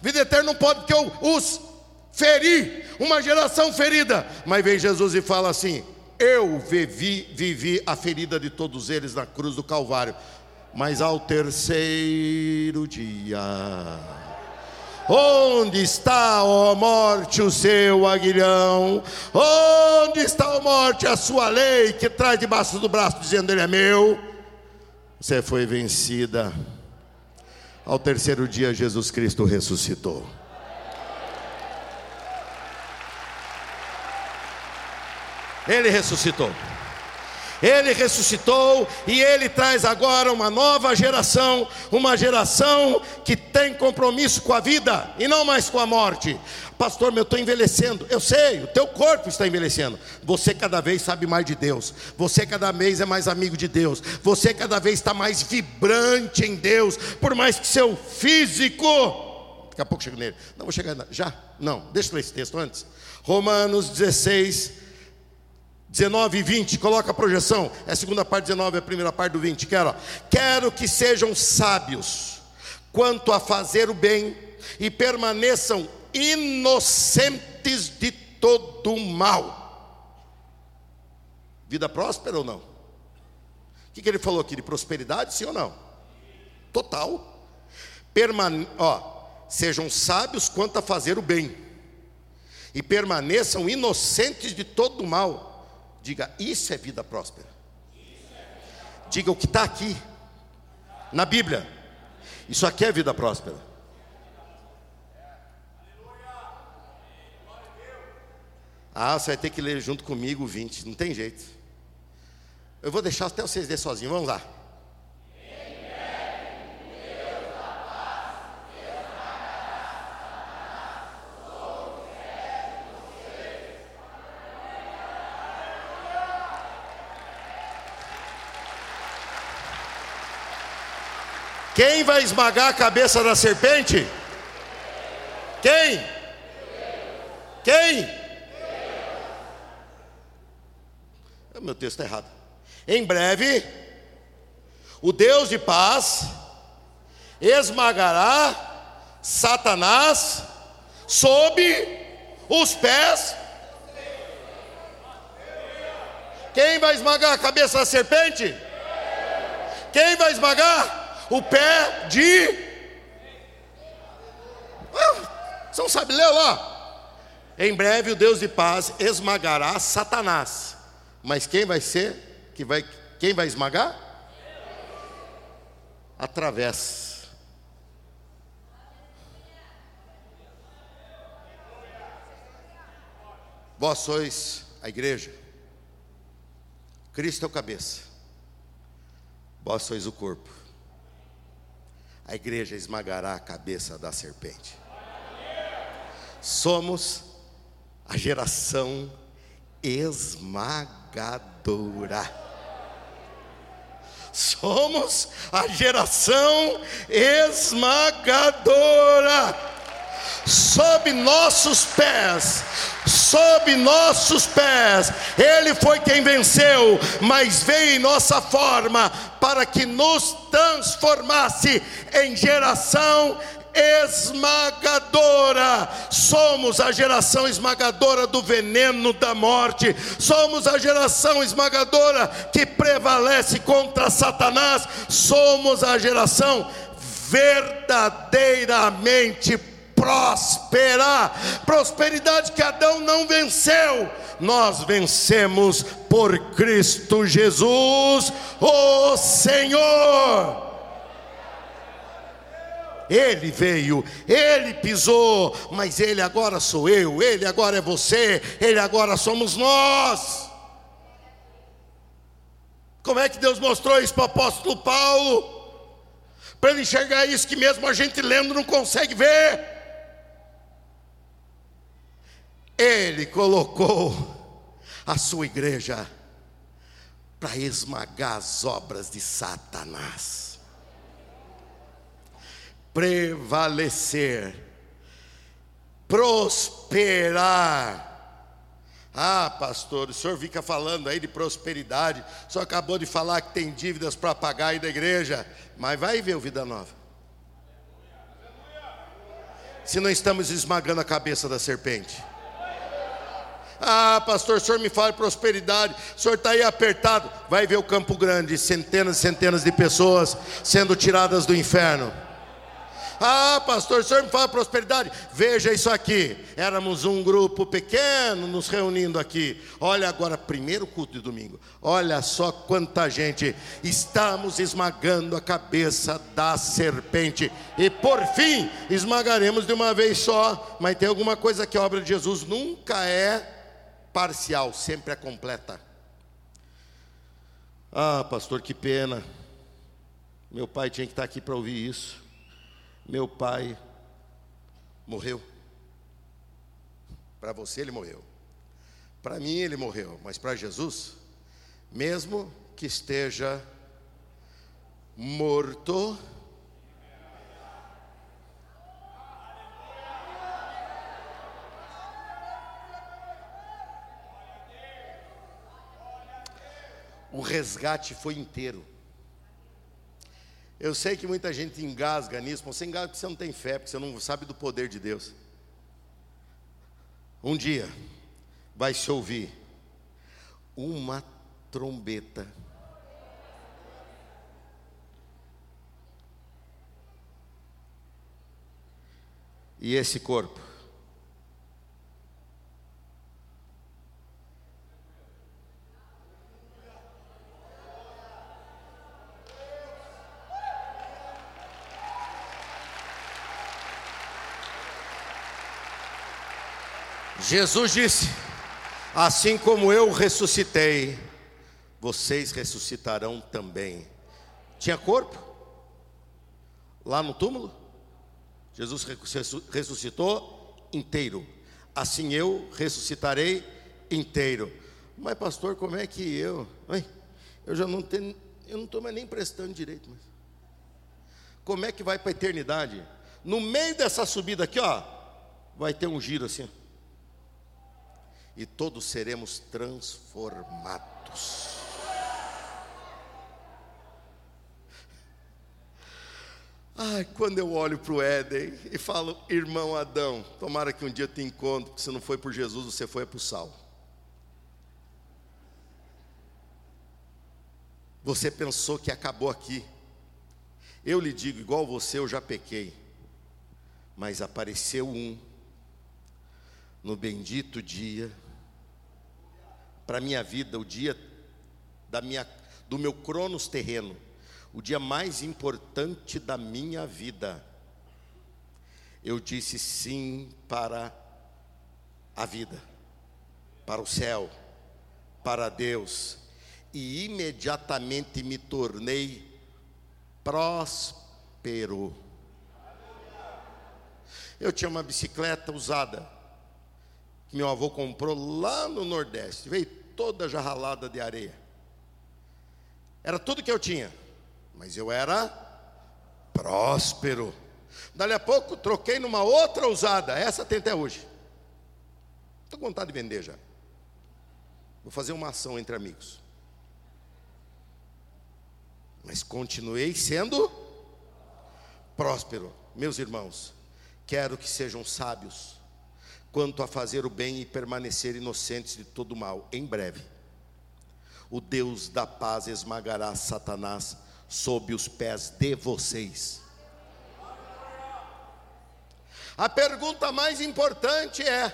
Vida eterna não pode, porque os feri, uma geração ferida. Mas vem Jesus e fala assim: Eu vivi, vivi a ferida de todos eles na cruz do Calvário. Mas ao terceiro dia, onde está, ó morte, o seu aguilhão? Onde está, ó morte, a sua lei que traz debaixo do braço, dizendo: Ele é meu? Você foi vencida. Ao terceiro dia, Jesus Cristo ressuscitou. Ele ressuscitou. Ele ressuscitou e ele traz agora uma nova geração, uma geração que tem compromisso com a vida e não mais com a morte. Pastor, eu estou envelhecendo. Eu sei, o teu corpo está envelhecendo. Você cada vez sabe mais de Deus. Você cada vez é mais amigo de Deus. Você cada vez está mais vibrante em Deus. Por mais que seu físico. Daqui a pouco chego nele. Não vou chegar. Já? Não. Deixa eu ler esse texto antes. Romanos 16, 19 e 20, coloca a projeção. É a segunda parte 19, é a primeira parte do 20. Quero, quero que sejam sábios quanto a fazer o bem e permaneçam inocentes de todo o mal. Vida próspera ou não? O que, que ele falou aqui? De prosperidade, sim ou não? Total. Permane ó, sejam sábios quanto a fazer o bem, e permaneçam inocentes de todo o mal. Diga, isso é vida próspera. Diga o que está aqui, na Bíblia. Isso aqui é vida próspera. Ah, você vai ter que ler junto comigo o 20, não tem jeito. Eu vou deixar até vocês ler sozinhos, vamos lá. Quem vai esmagar a cabeça da serpente? Quem? Quem? Meu texto está errado. Em breve, o Deus de paz esmagará Satanás sob os pés. Quem vai esmagar a cabeça da serpente? Quem vai esmagar? O pé de. Ah, você não sabe ler lá? Em breve o Deus de paz esmagará Satanás. Mas quem vai ser? Que vai, quem vai esmagar? Através. Vós sois a igreja. Cristo é o cabeça. Vós sois o corpo a igreja esmagará a cabeça da serpente. Somos a geração esmagadora. Somos a geração esmagadora. Sob nossos pés, sob nossos pés, Ele foi quem venceu, mas veio em nossa forma para que nos transformasse em geração esmagadora. Somos a geração esmagadora do veneno da morte. Somos a geração esmagadora que prevalece contra Satanás. Somos a geração verdadeiramente próspera. Prosperidade que Adão não venceu nós vencemos por Cristo Jesus, o Senhor. Ele veio, ele pisou, mas ele agora sou eu, ele agora é você, ele agora somos nós. Como é que Deus mostrou isso para o apóstolo Paulo? Para ele enxergar isso que mesmo a gente lendo não consegue ver. Ele colocou a sua igreja para esmagar as obras de Satanás, prevalecer, prosperar. Ah, pastor, o senhor fica falando aí de prosperidade, senhor acabou de falar que tem dívidas para pagar aí da igreja, mas vai ver o Vida Nova. Se não estamos esmagando a cabeça da serpente. Ah, pastor, o senhor me fala de prosperidade, o senhor está aí apertado. Vai ver o Campo Grande, centenas e centenas de pessoas sendo tiradas do inferno. Ah, pastor, o senhor me fala de prosperidade? Veja isso aqui. Éramos um grupo pequeno nos reunindo aqui. Olha agora, primeiro culto de domingo. Olha só quanta gente. Estamos esmagando a cabeça da serpente. E por fim, esmagaremos de uma vez só. Mas tem alguma coisa que a obra de Jesus nunca é parcial, sempre é completa. Ah, pastor, que pena. Meu pai tinha que estar aqui para ouvir isso. Meu pai morreu. Para você ele morreu. Para mim ele morreu, mas para Jesus, mesmo que esteja morto, o resgate foi inteiro. Eu sei que muita gente engasga nisso, mas você engasga porque você não tem fé, porque você não sabe do poder de Deus. Um dia vai se ouvir uma trombeta. E esse corpo Jesus disse: Assim como eu ressuscitei, vocês ressuscitarão também. Tinha corpo? Lá no túmulo? Jesus ressuscitou inteiro. Assim eu ressuscitarei inteiro. Mas pastor, como é que eu? eu já não tenho, eu não estou nem prestando direito. Mas como é que vai para a eternidade? No meio dessa subida aqui, ó, vai ter um giro assim e todos seremos transformados. Ai, quando eu olho para o Éden e falo, irmão Adão, tomara que um dia te encontre, que se não foi por Jesus, você foi para o sal. Você pensou que acabou aqui. Eu lhe digo, igual você, eu já pequei. Mas apareceu um, no bendito dia, para a minha vida, o dia da minha, do meu cronos terreno, o dia mais importante da minha vida. Eu disse sim para a vida, para o céu, para Deus, e imediatamente me tornei próspero. Eu tinha uma bicicleta usada, que meu avô comprou lá no Nordeste, veio toda já ralada de areia. Era tudo que eu tinha, mas eu era próspero. Dali a pouco troquei numa outra usada, essa tem até hoje. Estou com vontade de vender já. Vou fazer uma ação entre amigos. Mas continuei sendo próspero. Meus irmãos, quero que sejam sábios quanto a fazer o bem e permanecer inocentes de todo mal. Em breve, o Deus da paz esmagará Satanás sob os pés de vocês. A pergunta mais importante é: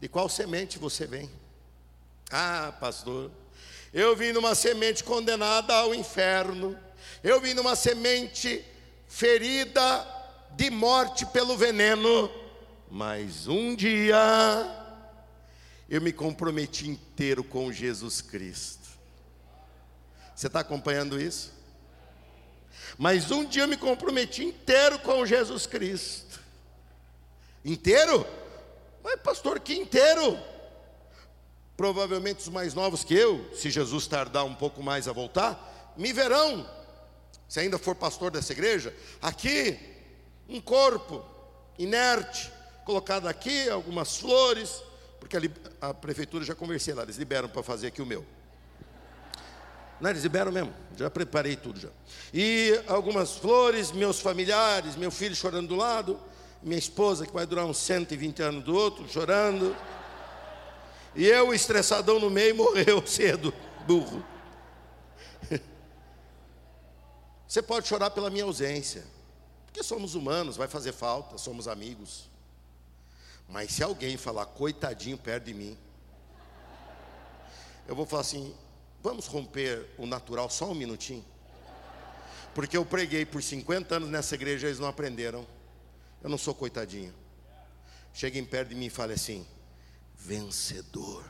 de qual semente você vem? Ah, pastor, eu vim numa semente condenada ao inferno, eu vim numa semente ferida de morte pelo veneno. Mas um dia eu me comprometi inteiro com Jesus Cristo. Você está acompanhando isso? Mas um dia eu me comprometi inteiro com Jesus Cristo. Inteiro? Mas, pastor, que inteiro? Provavelmente os mais novos que eu, se Jesus tardar um pouco mais a voltar, me verão. Se ainda for pastor dessa igreja, aqui, um corpo inerte, colocado aqui algumas flores, porque ali, a prefeitura já conversei lá, eles liberam para fazer aqui o meu. Não, eles liberam mesmo, já preparei tudo já. E algumas flores, meus familiares, meu filho chorando do lado, minha esposa que vai durar uns 120 anos do outro, chorando. E eu, estressadão no meio, (laughs) morreu cedo, burro. Você pode chorar pela minha ausência, porque somos humanos, vai fazer falta, somos amigos. Mas se alguém falar coitadinho perto de mim, eu vou falar assim: vamos romper o natural só um minutinho? Porque eu preguei por 50 anos nessa igreja, eles não aprenderam. Eu não sou coitadinho. Cheguem perto de mim e fale assim: vencedor.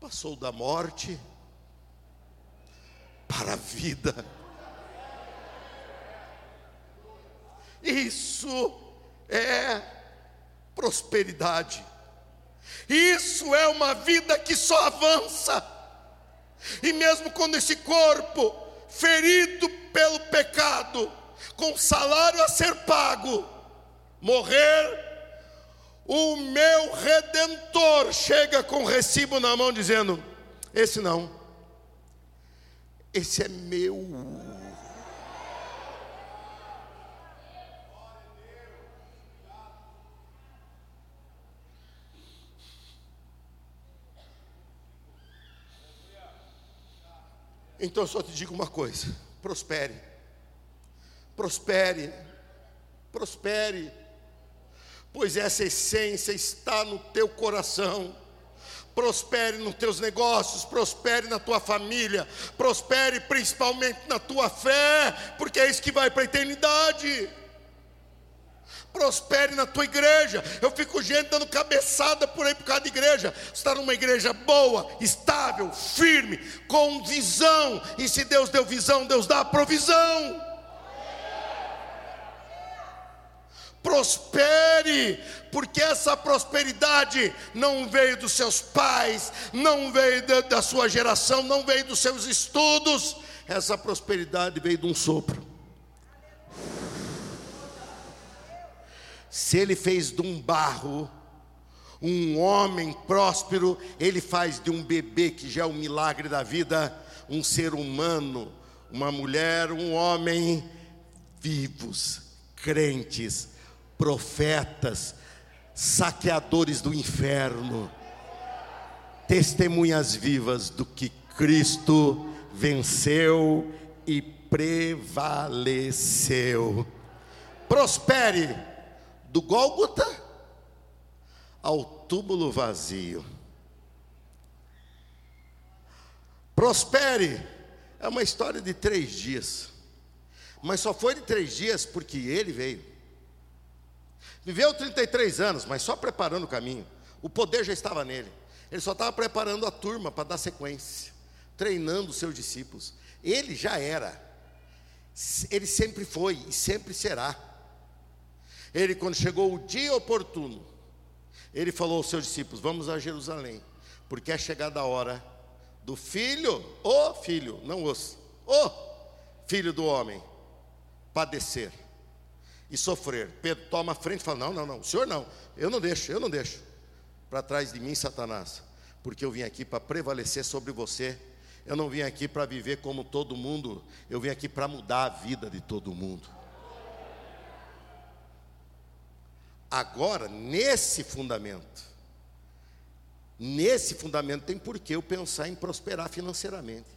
Passou da morte para a vida. Isso é prosperidade. Isso é uma vida que só avança. E mesmo quando esse corpo ferido pelo pecado, com salário a ser pago, morrer, o meu redentor chega com o recibo na mão dizendo: esse não esse é meu. Então eu só te digo uma coisa: prospere, prospere, prospere, pois essa essência está no teu coração prospere nos teus negócios, prospere na tua família, prospere principalmente na tua fé, porque é isso que vai para a eternidade. Prospere na tua igreja. Eu fico gente dando cabeçada por aí por causa de igreja. Está numa igreja boa, estável, firme, com visão. E se Deus deu visão, Deus dá provisão. Prospere, porque essa prosperidade não veio dos seus pais, não veio da, da sua geração, não veio dos seus estudos, essa prosperidade veio de um sopro. Se ele fez de um barro, um homem próspero, ele faz de um bebê que já é um milagre da vida, um ser humano, uma mulher, um homem vivos, crentes, profetas, saqueadores do inferno, testemunhas vivas do que Cristo venceu e prevaleceu. Prospere do Gólgota ao túmulo vazio. Prospere é uma história de três dias, mas só foi de três dias porque ele veio. Viveu 33 anos, mas só preparando o caminho. O poder já estava nele. Ele só estava preparando a turma para dar sequência, treinando os seus discípulos. Ele já era. Ele sempre foi e sempre será. Ele, quando chegou o dia oportuno, ele falou aos seus discípulos: Vamos a Jerusalém, porque é chegada a hora do filho, o filho, não os, o filho do homem, padecer e sofrer. Pedro toma a frente e fala: Não, não, não, o senhor não, eu não deixo, eu não deixo. Para trás de mim, Satanás, porque eu vim aqui para prevalecer sobre você. Eu não vim aqui para viver como todo mundo, eu vim aqui para mudar a vida de todo mundo. Agora, nesse fundamento, nesse fundamento tem por que eu pensar em prosperar financeiramente.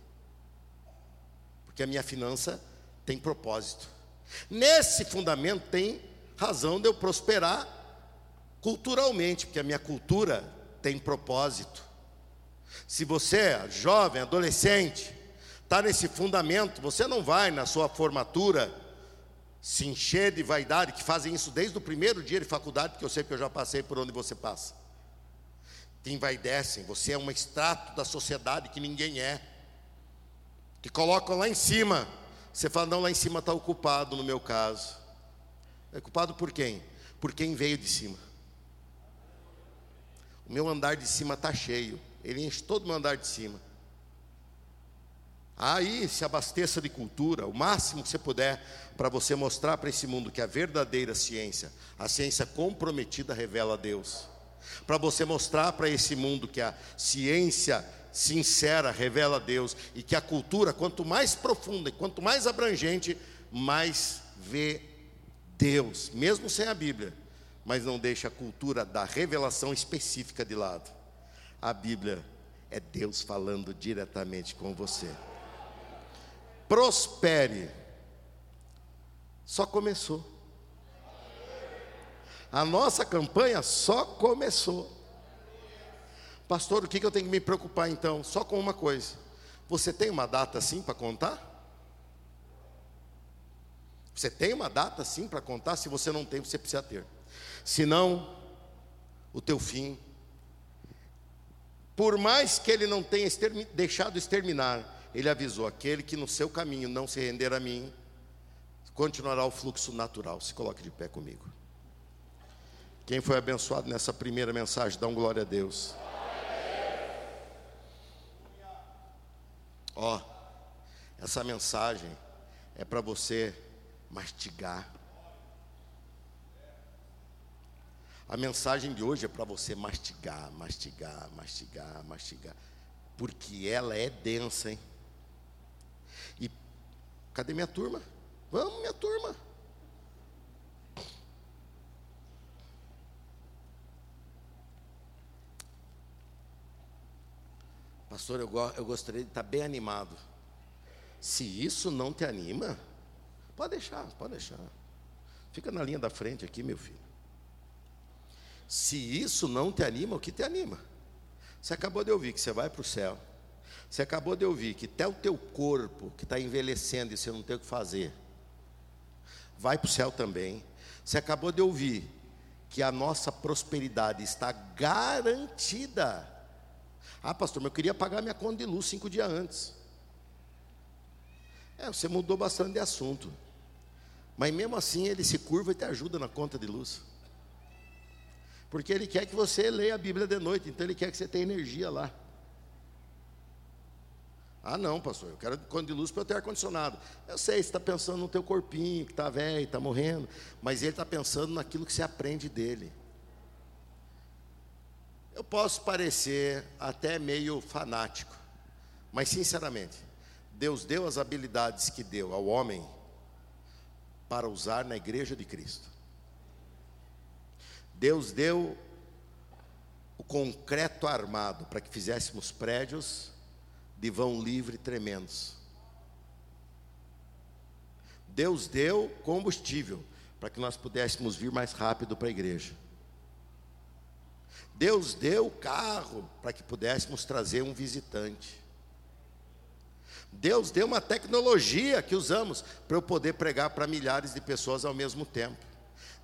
Porque a minha finança tem propósito. Nesse fundamento tem razão de eu prosperar culturalmente, porque a minha cultura tem propósito. Se você é jovem, adolescente, está nesse fundamento, você não vai na sua formatura se encher de vaidade, que fazem isso desde o primeiro dia de faculdade, porque eu sei que eu já passei por onde você passa. Te envaidecem, você é um extrato da sociedade que ninguém é. Te colocam lá em cima você fala, não, lá em cima está ocupado no meu caso. É culpado por quem? Por quem veio de cima. O meu andar de cima está cheio. Ele enche todo o meu andar de cima. Aí se abasteça de cultura, o máximo que você puder, para você mostrar para esse mundo que a verdadeira ciência, a ciência comprometida, revela a Deus. Para você mostrar para esse mundo que a ciência sincera revela Deus e que a cultura, quanto mais profunda e quanto mais abrangente, mais vê Deus, mesmo sem a Bíblia, mas não deixa a cultura da revelação específica de lado. A Bíblia é Deus falando diretamente com você. Prospere. Só começou. A nossa campanha só começou. Pastor, o que eu tenho que me preocupar então? Só com uma coisa. Você tem uma data assim para contar? Você tem uma data assim para contar? Se você não tem, você precisa ter. Senão, o teu fim, por mais que ele não tenha extermi deixado exterminar, ele avisou: aquele que no seu caminho não se render a mim, continuará o fluxo natural. Se coloque de pé comigo. Quem foi abençoado nessa primeira mensagem, dá um glória a Deus. Ó, essa mensagem é para você mastigar. A mensagem de hoje é para você mastigar, mastigar, mastigar, mastigar. Porque ela é densa, hein? E cadê minha turma? Vamos, minha turma. Pastor, eu, eu gostaria de estar bem animado. Se isso não te anima, pode deixar, pode deixar. Fica na linha da frente aqui, meu filho. Se isso não te anima, o que te anima? Você acabou de ouvir que você vai para o céu. Você acabou de ouvir que até o teu corpo que está envelhecendo e você não tem o que fazer, vai para o céu também. Você acabou de ouvir que a nossa prosperidade está garantida. Ah, pastor, mas eu queria pagar minha conta de luz cinco dias antes. É, você mudou bastante de assunto. Mas mesmo assim ele se curva e te ajuda na conta de luz. Porque ele quer que você leia a Bíblia de noite, então ele quer que você tenha energia lá. Ah, não, pastor, eu quero conta de luz para eu ter ar-condicionado. Eu sei, você está pensando no teu corpinho, que está velho, está morrendo, mas ele está pensando naquilo que você aprende dele. Eu posso parecer até meio fanático, mas sinceramente, Deus deu as habilidades que deu ao homem para usar na igreja de Cristo. Deus deu o concreto armado para que fizéssemos prédios de vão livre tremendos. Deus deu combustível para que nós pudéssemos vir mais rápido para a igreja. Deus deu carro para que pudéssemos trazer um visitante. Deus deu uma tecnologia que usamos para eu poder pregar para milhares de pessoas ao mesmo tempo.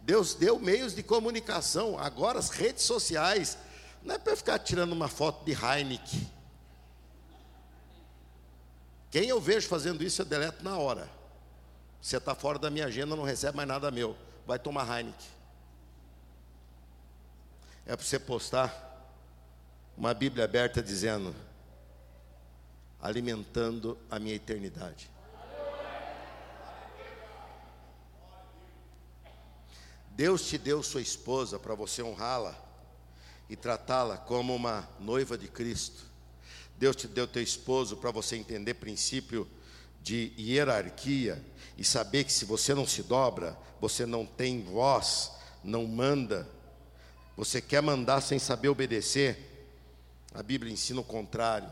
Deus deu meios de comunicação, agora as redes sociais, não é para ficar tirando uma foto de Heineken. Quem eu vejo fazendo isso, eu deleto na hora. Você está fora da minha agenda, não recebe mais nada meu. Vai tomar Heineken. É para você postar uma Bíblia aberta dizendo: alimentando a minha eternidade. Deus te deu sua esposa para você honrá-la e tratá-la como uma noiva de Cristo. Deus te deu teu esposo para você entender princípio de hierarquia e saber que se você não se dobra, você não tem voz, não manda. Você quer mandar sem saber obedecer? A Bíblia ensina o contrário.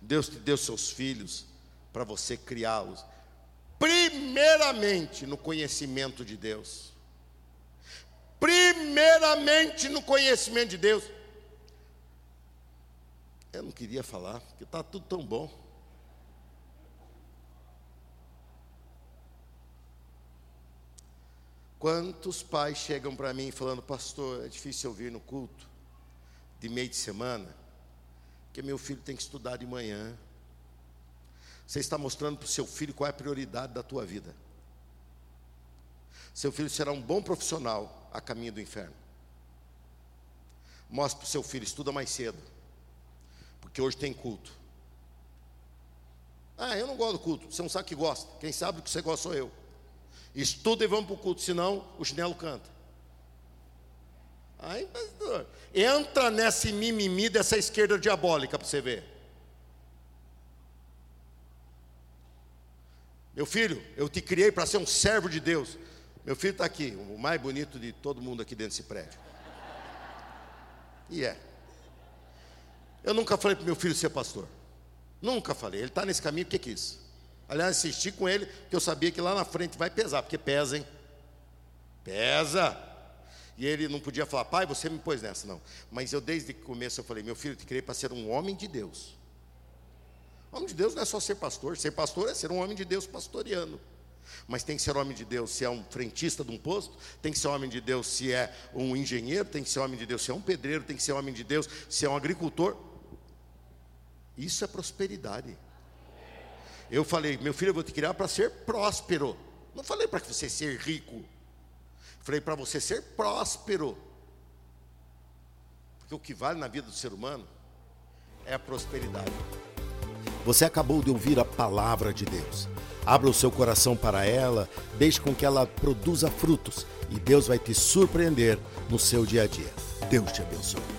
Deus te deu seus filhos para você criá-los, primeiramente no conhecimento de Deus. Primeiramente no conhecimento de Deus. Eu não queria falar, porque está tudo tão bom. Quantos pais chegam para mim falando, pastor, é difícil eu vir no culto de meio de semana, porque meu filho tem que estudar de manhã. Você está mostrando para o seu filho qual é a prioridade da tua vida. Seu filho será um bom profissional a caminho do inferno. Mostre para o seu filho, estuda mais cedo porque hoje tem culto. Ah, eu não gosto do culto. Você não sabe que gosta. Quem sabe que você gosta sou eu. Estuda e vamos para o culto, senão o chinelo canta. Aí, pastor, entra nesse mimimi dessa esquerda diabólica para você ver. Meu filho, eu te criei para ser um servo de Deus. Meu filho está aqui, o mais bonito de todo mundo aqui dentro desse prédio. E é. Eu nunca falei para meu filho ser pastor. Nunca falei. Ele está nesse caminho porque quis. Aliás, assisti com ele, que eu sabia que lá na frente vai pesar, porque pesa, hein? Pesa. E ele não podia falar, pai, você me pôs nessa, não. Mas eu, desde o começo, eu falei, meu filho, eu te criei para ser um homem de Deus. Homem de Deus não é só ser pastor. Ser pastor é ser um homem de Deus pastoreando. Mas tem que ser homem de Deus se é um frentista de um posto, tem que ser homem de Deus se é um engenheiro, tem que ser homem de Deus se é um pedreiro, tem que ser homem de Deus se é um agricultor. Isso é prosperidade. Eu falei, meu filho, eu vou te criar para ser próspero. Não falei para você ser rico. Falei para você ser próspero. Porque o que vale na vida do ser humano é a prosperidade. Você acabou de ouvir a palavra de Deus. Abra o seu coração para ela, deixe com que ela produza frutos e Deus vai te surpreender no seu dia a dia. Deus te abençoe.